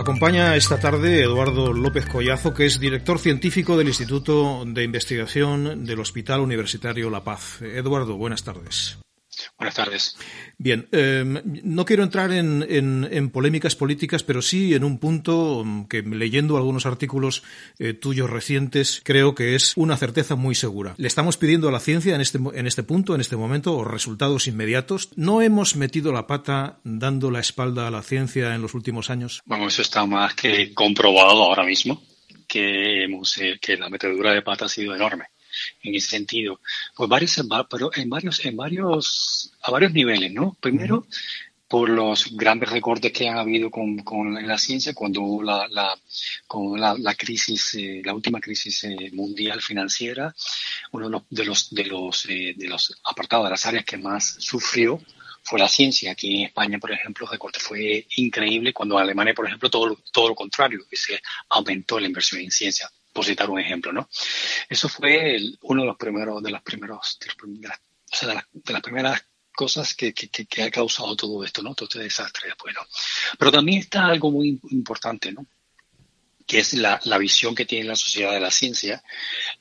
acompaña esta tarde Eduardo López Collazo, que es director científico del Instituto de Investigación del Hospital Universitario La Paz. Eduardo, buenas tardes. Buenas tardes. Bien, eh, no quiero entrar en, en, polémicas políticas, pero sí en un punto mm, que leyendo algunos artículos eh, tuyos recientes creo que es una certeza muy segura. Le estamos pidiendo a la ciencia en este, en este punto, en este momento, resultados inmediatos. ¿No hemos metido la pata dando la espalda a la ciencia en los últimos años? Bueno, eso está más que comprobado ahora mismo, que, hemos, eh, que la metedura de pata ha sido enorme en ese sentido. Pues varios, pero en varios, en varios, a varios niveles, ¿no? Primero, por los grandes recortes que han habido con, con la ciencia cuando la, la con la, la, crisis, eh, la última crisis eh, mundial financiera, uno de los, de los, de los, eh, de los apartados de las áreas que más sufrió fue la ciencia. Aquí en España, por ejemplo, el recorte fue increíble, cuando en Alemania, por ejemplo, todo, todo lo contrario, que se aumentó la inversión en ciencia por citar un ejemplo, ¿no? Eso fue uno de los primeros, de las primeros, de las, o sea, de las, primeras cosas que, que, que, ha causado todo esto, ¿no? Todo este desastre después, ¿no? Pero también está algo muy importante, ¿no? que es la, la, visión que tiene la sociedad de la ciencia.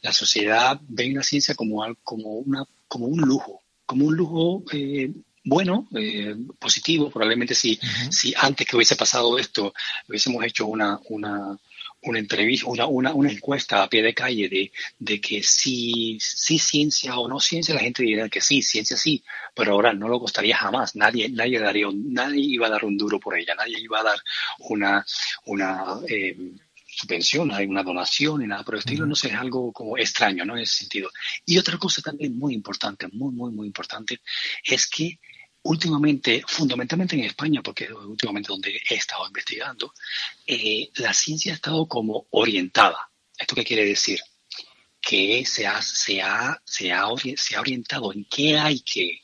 La sociedad ve la ciencia como, como, una, como un lujo, como un lujo eh, bueno, eh, positivo. Probablemente si, si antes que hubiese pasado esto hubiésemos hecho una, una, una entrevista, una, una, una, encuesta a pie de calle de, de que si, si ciencia o no ciencia, la gente diría que sí, ciencia sí, pero ahora no lo costaría jamás. Nadie, nadie, daría nadie iba a dar un duro por ella, nadie iba a dar una, una eh, subvención, una donación y nada por el estilo. No sé, es algo como extraño, ¿no? En ese sentido. Y otra cosa también muy importante, muy, muy, muy importante, es que últimamente, fundamentalmente en España, porque es últimamente donde he estado investigando, eh, la ciencia ha estado como orientada. ¿Esto qué quiere decir? Que se ha, se ha, se ha, se ha orientado en qué hay que,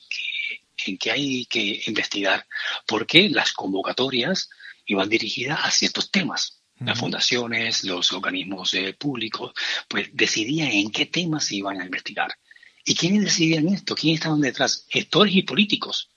en qué hay que investigar, porque las convocatorias iban dirigidas a ciertos temas. Las fundaciones, los organismos eh, públicos, pues decidían en qué temas se iban a investigar. ¿Y quiénes decidían esto? ¿Quiénes estaban detrás? Gestores y políticos.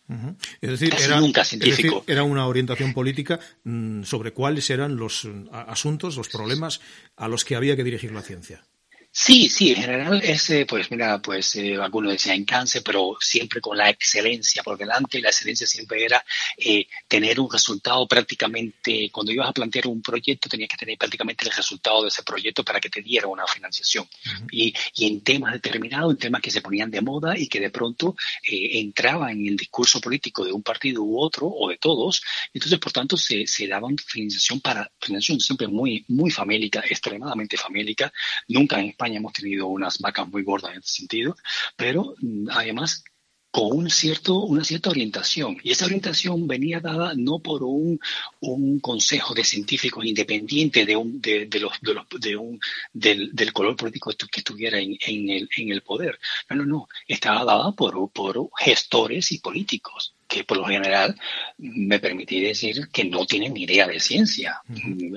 Es decir, era, nunca científico. era una orientación política mm, sobre cuáles eran los mm, asuntos, los problemas a los que había que dirigir la ciencia. Sí, sí, en general ese, pues mira, pues eh, algunos decían cáncer, pero siempre con la excelencia por delante y la excelencia siempre era eh, tener un resultado prácticamente, cuando ibas a plantear un proyecto tenías que tener prácticamente el resultado de ese proyecto para que te diera una financiación. y, y, en temas determinados, en temas que se ponían de moda y que de pronto eh, entraban en el discurso político de un partido u otro o de todos, entonces por tanto se, se daban financiación para, financiación siempre muy, muy famélica, extremadamente famélica, nunca en España hemos tenido unas vacas muy gordas en ese sentido, pero mm, además con un cierto, una cierta orientación. Y esa orientación venía dada no por un, un consejo de científicos independiente de, un, de, de los, de, un, del, del, color político que estuviera en, en, el, en el poder. No, no, no. Estaba dada por, por gestores y políticos que por lo general me permití decir que no tienen ni idea de ciencia.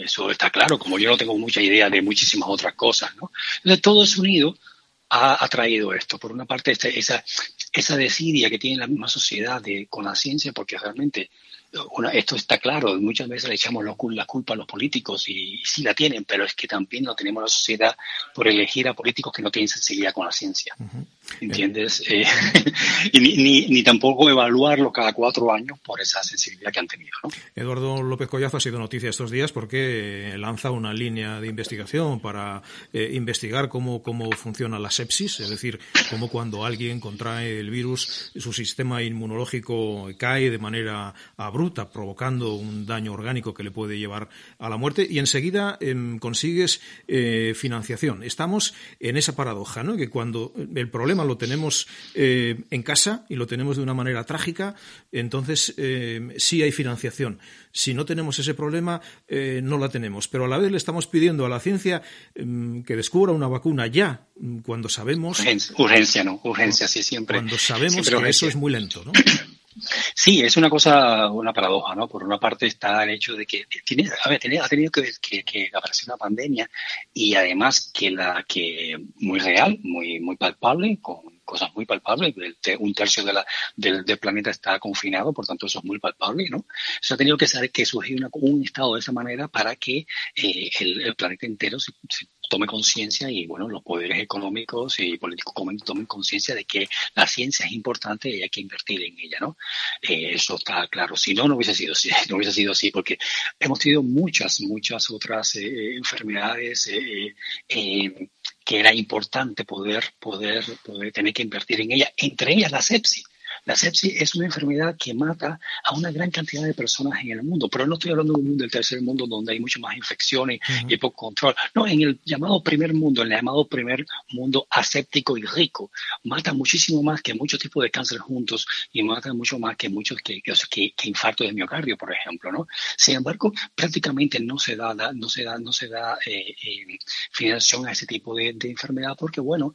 Eso está claro, como yo no tengo mucha idea de muchísimas otras cosas. ¿no? Entonces, todo es unido ha, traído esto. Por una parte, esa, esa desidia que tiene la misma sociedad de, con la ciencia, porque realmente esto está claro, muchas veces le echamos la culpa a los políticos y, sí la tienen, pero es que también lo tenemos la sociedad por elegir a políticos que no tienen sensibilidad con la ciencia. ¿Entiendes? Eh, y ni, ni, tampoco evaluarlo cada cuatro años por esa sensibilidad que han tenido. Eduardo López Collazo ha sido noticia estos días porque lanza una línea de investigación para eh, investigar cómo, cómo funciona la sepsis, es decir, cómo cuando alguien contrae el virus, su sistema inmunológico cae de manera abrupta provocando un daño orgánico que le puede llevar a la muerte, y enseguida em, consigues eh, financiación. Estamos en esa paradoja, ¿no? que cuando el problema lo tenemos eh, en casa y lo tenemos de una manera trágica, entonces em, sí hay financiación. Si no tenemos ese problema, eh, no la tenemos. Pero a la vez le estamos pidiendo a la ciencia em, que descubra una vacuna ya, cuando sabemos. Urgencia, no, urgencia, sí, siempre. Cuando sabemos que eso es muy lento, ¿no? Sí, es una cosa, una paradoja, ¿no? Por una parte está el hecho de que tiene, a ver, ha tenido que, que, que, aparecer una pandemia y además que la que muy real, muy muy palpable, con cosas muy palpables. Un tercio de la, del, planeta está confinado, por tanto eso es muy palpable, ¿no? Se ha tenido que saber que surgió un estado de esa manera para que eh, el, planeta entero se, tome conciencia y bueno, los poderes económicos y políticos tomen conciencia de que la ciencia es importante y hay que invertir en ella, ¿no? Eh, eso está claro. Si no, no hubiese sido así, no hubiese sido así, porque hemos tenido muchas, muchas otras eh, enfermedades que era importante poder, poder, poder tener que invertir en ella, entre ellas la sepsis. La sepsis es una enfermedad que mata a una gran cantidad de personas en el mundo, pero no estoy hablando de un mundo del tercer mundo donde hay mucho más infecciones y poco control. No, en el llamado primer mundo, en el llamado primer mundo aséptico y rico, mata muchísimo más que muchos tipos de cáncer juntos y mata mucho más que muchos que, que, infarto de miocardio, por ejemplo, ¿no? Sin embargo, prácticamente no se da, no se da, no se da eh, eh, financiación a ese tipo de, de enfermedad porque, bueno,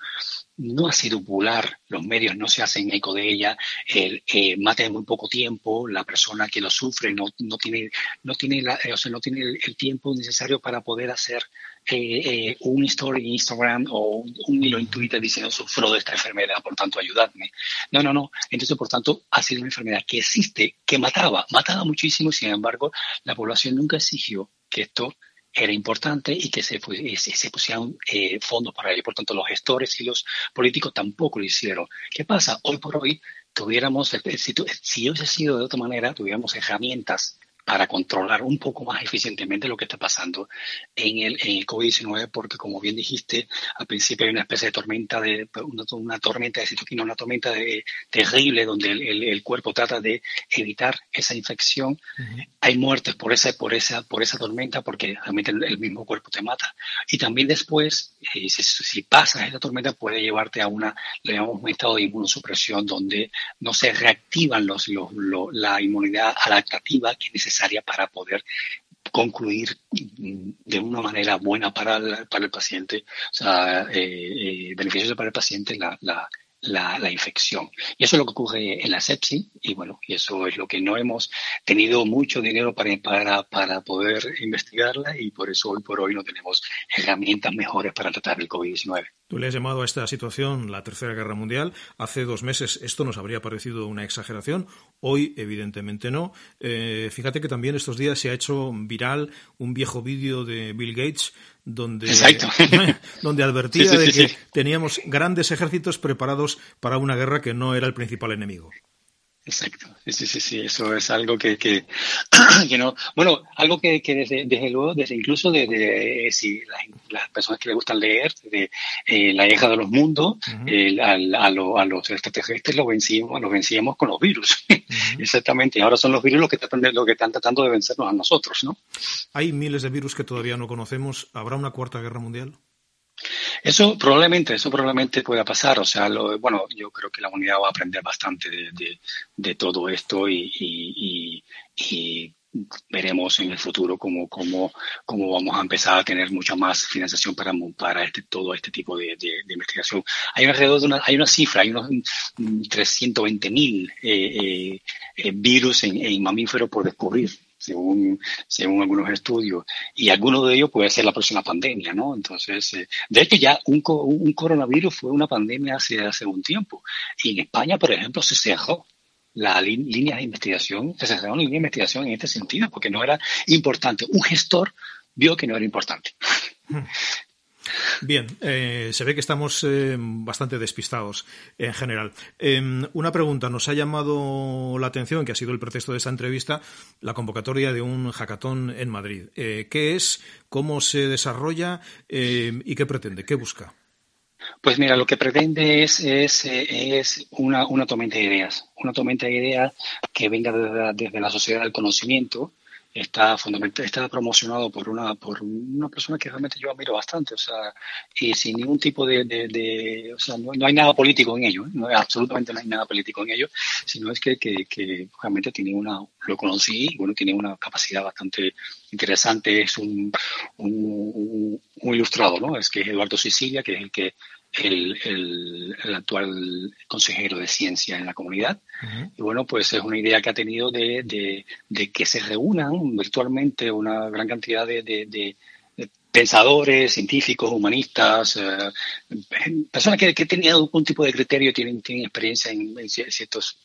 no ha sido popular, los medios no se hacen eco de ella, el, eh, mata en muy poco tiempo, la persona que lo sufre no, no tiene, no tiene, la, eh, o sea, no tiene el, tiempo necesario para poder hacer eh, eh, un story en Instagram o un, hilo en Twitter diciendo sufro de esta enfermedad, por tanto ayudadme. No, no, no. Entonces, por tanto, ha sido una enfermedad que existe, que mataba, mataba muchísimo, sin embargo, la población nunca exigió que esto era importante y que se, se, pusieran eh, fondos para ello. Por tanto, los gestores y los políticos tampoco lo hicieron. ¿Qué pasa? Hoy por hoy tuviéramos, si, si hubiese sido de otra manera, tuviéramos herramientas para controlar un poco más eficientemente lo que está pasando en el, en el COVID-19, porque como bien dijiste, al principio hay una especie de tormenta de una, una tormenta de citoquina, una tormenta de, terrible donde el, el, cuerpo trata de evitar esa infección. Hay muertes por esa, por esa, por esa tormenta porque realmente el, mismo cuerpo te mata. Y también después, eh, si, si, pasas esa tormenta, puede llevarte a una, le llamamos un estado de inmunosupresión donde no se reactivan los, los, la inmunidad adaptativa que necesita para poder concluir de una manera buena para el, para el paciente, o sea, eh, eh, beneficioso para el paciente la, la, la, infección. Y eso es lo que ocurre en la sepsis y bueno, y eso es lo que no hemos tenido mucho dinero para, para, para poder investigarla y por eso hoy por hoy no tenemos herramientas mejores para tratar el COVID-19. Tú le has llamado a esta situación la Tercera Guerra Mundial. Hace dos meses esto nos habría parecido una exageración. Hoy, evidentemente, no. Eh, fíjate que también estos días se ha hecho viral un viejo vídeo de Bill Gates donde, donde advertía de que teníamos grandes ejércitos preparados para una guerra que no era el principal enemigo. Exacto, sí, sí, sí, eso es algo que, que, no, bueno, algo que, que desde, desde, luego, desde incluso desde, si las, personas que le gustan leer, de eh, la guerra de los mundos, a, a, los extraterrestres los vencíamos, los vencíamos con los virus, exactamente, y ahora son los virus los que, tratan de, que están tratando de vencernos a nosotros, ¿no? Hay miles de virus que todavía no conocemos, ¿habrá una cuarta guerra mundial? Eso probablemente, eso probablemente pueda pasar. O sea, lo, bueno, yo creo que la humanidad va a aprender bastante de, de, todo esto y, y, y, veremos en el futuro cómo, cómo, cómo vamos a empezar a tener mucha más financiación para, para este, todo este tipo de, investigación. Hay alrededor de una, hay una cifra, hay unos 320 mil eh, eh, eh, virus en mamíferos por descubrir según, según algunos estudios, y alguno de ellos puede ser la próxima pandemia, ¿no? Entonces, eh, de hecho ya un, un, coronavirus fue una pandemia hace, hace un tiempo, y en España, por ejemplo, se cerró la línea de investigación, se cerró una línea de investigación en este sentido, porque no era importante. Un gestor vio que no era importante. Bien, eh, se ve que estamos eh, bastante despistados en general. Em, una pregunta, nos ha llamado la atención, que ha sido el pretexto de esta entrevista, la convocatoria de un hackathon en Madrid. Eh, ¿Qué es? ¿Cómo se desarrolla? ¿Y qué pretende? ¿Qué busca? Pues mira, lo que pretende es, es, es una, una tormenta de ideas, una tormenta de ideas que venga desde la sociedad del conocimiento, está está promocionado por una, por una persona que realmente yo admiro bastante, o sea, y sin ningún tipo de, de, o sea, no, hay nada político en ello, ¿eh? no, absolutamente no hay nada político en ello, sino es que, que, que realmente tiene una, lo conocí, y bueno, tiene una capacidad bastante interesante, es un, un, un, ilustrado, ¿no? Es que es Eduardo Sicilia, que es el que el, el, actual consejero de ciencia en la comunidad. Y bueno, pues es una idea que ha tenido de, de, de que se reúnan virtualmente una gran cantidad de, de pensadores, científicos, humanistas, eh, personas que, que, tenían algún tipo de criterio, tienen, tienen experiencia en, ciertos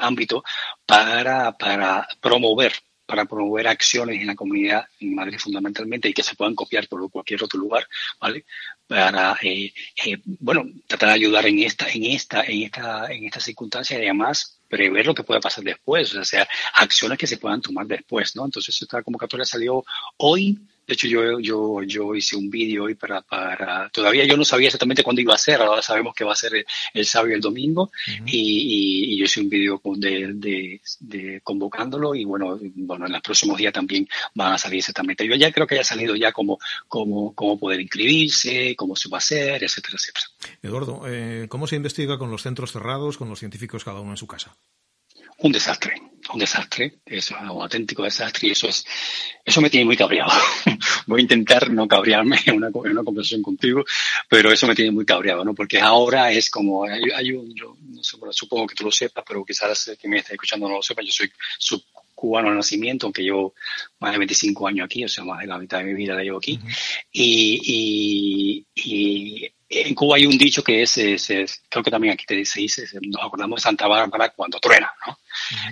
ámbitos para, para promover para promover acciones en la comunidad en Madrid fundamentalmente y que se puedan copiar por cualquier otro lugar, ¿vale? Para, eh, eh, bueno, tratar de ayudar en esta, en esta, en esta, en esta circunstancia y además prever lo que pueda pasar después, o sea, acciones que se puedan tomar después, ¿no? Entonces esta convocatoria salió hoy, de hecho, yo, yo, yo hice un vídeo hoy para, para, todavía yo no sabía exactamente cuándo iba a ser, ahora sabemos que va a ser el, sábado y el domingo, y, y, yo hice un vídeo de, de, de, convocándolo y bueno, bueno, en los próximos días también van a salir exactamente. Yo ya creo que haya salido ya como, como, cómo poder inscribirse, cómo se va a hacer, etcétera, etcétera. Eduardo, eh, ¿cómo se investiga con los centros cerrados, con los científicos cada uno en su casa? un desastre, un desastre, es un auténtico desastre y eso es, eso me tiene muy cabreado. Voy a intentar no cabrearme en una, una, conversación contigo, pero eso me tiene muy cabreado, ¿no? Porque ahora es como, hay, un, yo no sé, supongo que tú lo sepas, pero quizás que me esté escuchando no lo sepa, yo soy cubano de nacimiento, aunque llevo más de 25 años aquí, o sea, más de la mitad de mi vida la llevo aquí. y, y en Cuba hay un dicho que es, creo que también aquí te, se dice, nos acordamos de Santa Bárbara cuando truena, ¿no?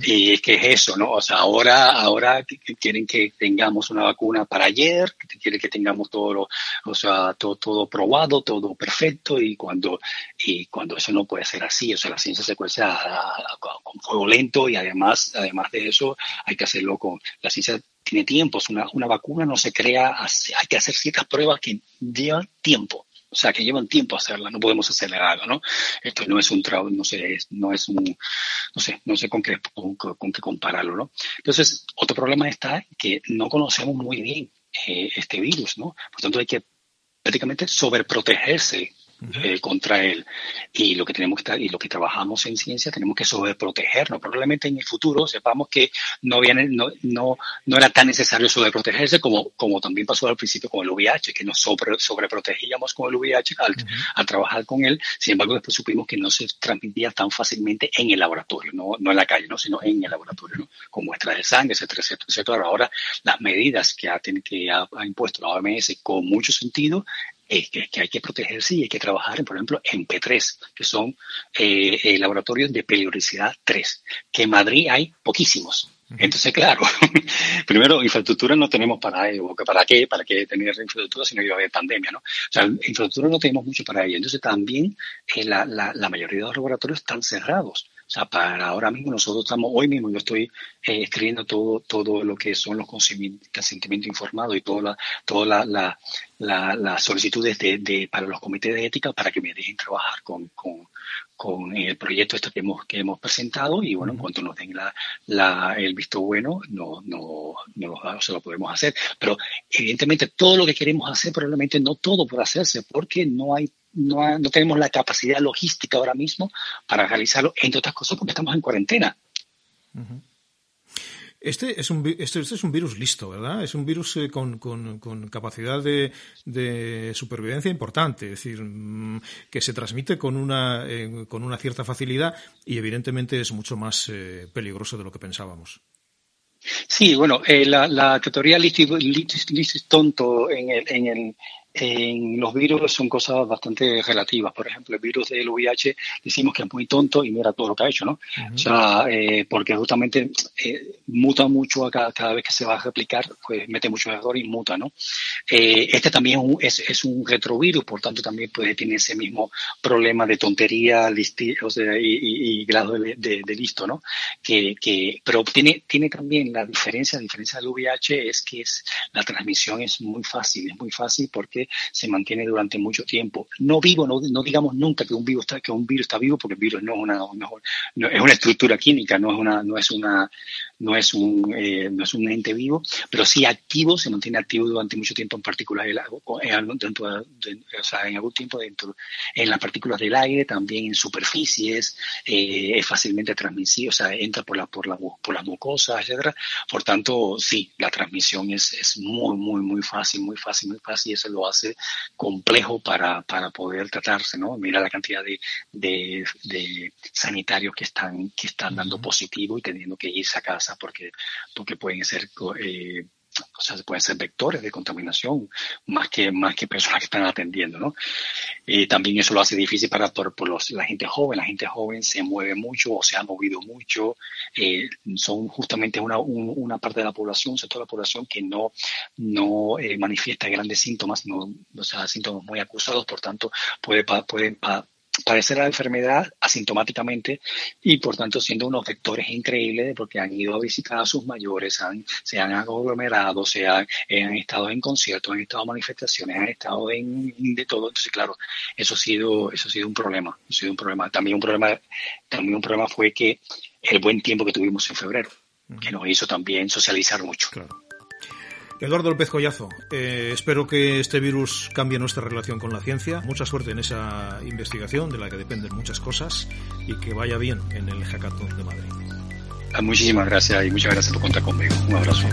Y es que es eso, ¿no? O sea, ahora, ahora quieren que tengamos una vacuna para ayer, quieren que tengamos todo, lo, o sea, todo, todo probado, todo perfecto, y cuando, y cuando eso no puede ser así, o sea, la ciencia se cuesta con fuego lento y además, además de eso, hay que hacerlo con, la ciencia tiene tiempos, una, una vacuna no se crea, hay que hacer ciertas pruebas que llevan tiempo. O sea, que llevan tiempo hacerla, no podemos acelerarlo, ¿no? Esto no es un trabajo, no sé, no es un, no sé, no sé con qué, con, qué compararlo, ¿no? Entonces, otro problema está que no conocemos muy bien eh, este virus, ¿no? Por tanto, hay que prácticamente sobreprotegerse eh, contra él. Y lo que tenemos que y lo que trabajamos en ciencia tenemos que sobreprotegernos. Probablemente en el futuro sepamos que no viene, no, no, no era tan necesario sobreprotegerse como, como también pasó al principio con el VIH, que nos sobre, sobreprotegíamos con el VIH al, trabajar con él. Sin embargo, después supimos que no se transmitía tan fácilmente en el laboratorio, no, no en la calle, ¿no? sino en el laboratorio, ¿no? con muestras de sangre, etcétera, etcétera, etcétera. Ahora, las medidas que ha, que ha, ha impuesto la OMS con mucho sentido es que, hay que protegerse y hay que trabajar, por ejemplo, en P3, que son eh, eh, laboratorios de peligrosidad 3, que en Madrid hay poquísimos. Entonces, claro, primero, infraestructura no tenemos para ello, ¿para qué? ¿Para qué tener infraestructura si no iba a haber pandemia, no? O sea, infraestructura no tenemos mucho para ello. Entonces, también eh, la, la, la mayoría de los laboratorios están cerrados. O sea, para ahora mismo nosotros estamos, hoy mismo yo estoy eh, escribiendo todo, todo lo que son los consentimientos informados y toda la, toda la, la, las solicitudes de, de, para los comités de ética para que me dejen trabajar con, con, con el proyecto este que hemos, que hemos presentado y bueno, en cuanto nos den la, la, el visto bueno, no, no, no lo, se lo podemos hacer. Pero evidentemente todo lo que queremos hacer, probablemente no todo puede hacerse porque no hay no, no tenemos la capacidad logística ahora mismo para realizarlo, entre otras cosas porque estamos en cuarentena. Este es, un, este, este, es un virus listo, ¿verdad? Es un virus eh, con, con, con, capacidad de, de, supervivencia importante, es decir, mm, que se transmite con una, eh, con una cierta facilidad y evidentemente es mucho más eh, peligroso de lo que pensábamos. Sí, bueno, la, la teoría listis, tonto en el, en el, en los virus son cosas bastante relativas. Por ejemplo, el virus del VIH decimos que es muy tonto y mira todo lo que ha hecho, ¿no? O sea, eh, porque justamente eh, muta mucho cada, cada, vez que se va a replicar, pues mete mucho error y muta, ¿no? Eh, este también es, es, un retrovirus, por tanto también puede tener ese mismo problema de tontería o sea, y, y, grado de, de, de, listo, ¿no? Que, que, pero tiene, tiene también la diferencia, la diferencia del VIH es que es, la transmisión es muy fácil, es muy fácil porque se mantiene durante mucho tiempo. No vivo, no, no digamos nunca que un, virus está, que un virus está vivo, porque el virus no es una, no, es una estructura química, no es una, no es una, no es un, eh, no es un ente vivo, pero sí activo, se mantiene activo durante mucho tiempo, en particular en, dentro o sea, en algún tiempo dentro, en las partículas del aire, también en superficies, eh, es fácilmente transmisible, o sea, entra por la, por la, por las mucosas, etcétera. Por tanto, sí, la transmisión es, es muy, muy, muy fácil, muy fácil, muy fácil, y eso lo hace hace complejo para, para poder tratarse, ¿no? Mira la cantidad de, de, de sanitarios que están, que están dando positivo y teniendo que irse a casa porque, porque pueden ser eh, o sea, pueden ser vectores de contaminación más que, más que personas que están atendiendo, ¿no? Eh, también eso lo hace difícil para por, los, la gente joven. La gente joven se mueve mucho o se ha movido mucho. Eh, son justamente una, una parte de la población, un sector de la población que no, no eh, manifiesta grandes síntomas, no, o sea, síntomas muy acusados, por tanto, puede, pueden padecer la enfermedad asintomáticamente y por tanto siendo unos vectores increíbles porque han ido a visitar a sus mayores, han, se han aglomerado, se han, han estado en conciertos, han estado en manifestaciones, han estado en, de todo. Entonces, claro, eso ha sido, eso ha sido un problema, ha sido un problema. También un problema, también un problema fue que el buen tiempo que tuvimos en febrero, que nos hizo también socializar mucho. Claro. Eduardo López Collazo, eh, espero que este virus cambie nuestra relación con la ciencia. Mucha suerte en esa investigación de la que dependen muchas cosas y que vaya bien en el Hackathon de Madrid. Muchísimas gracias y muchas gracias por contar conmigo. Un abrazo.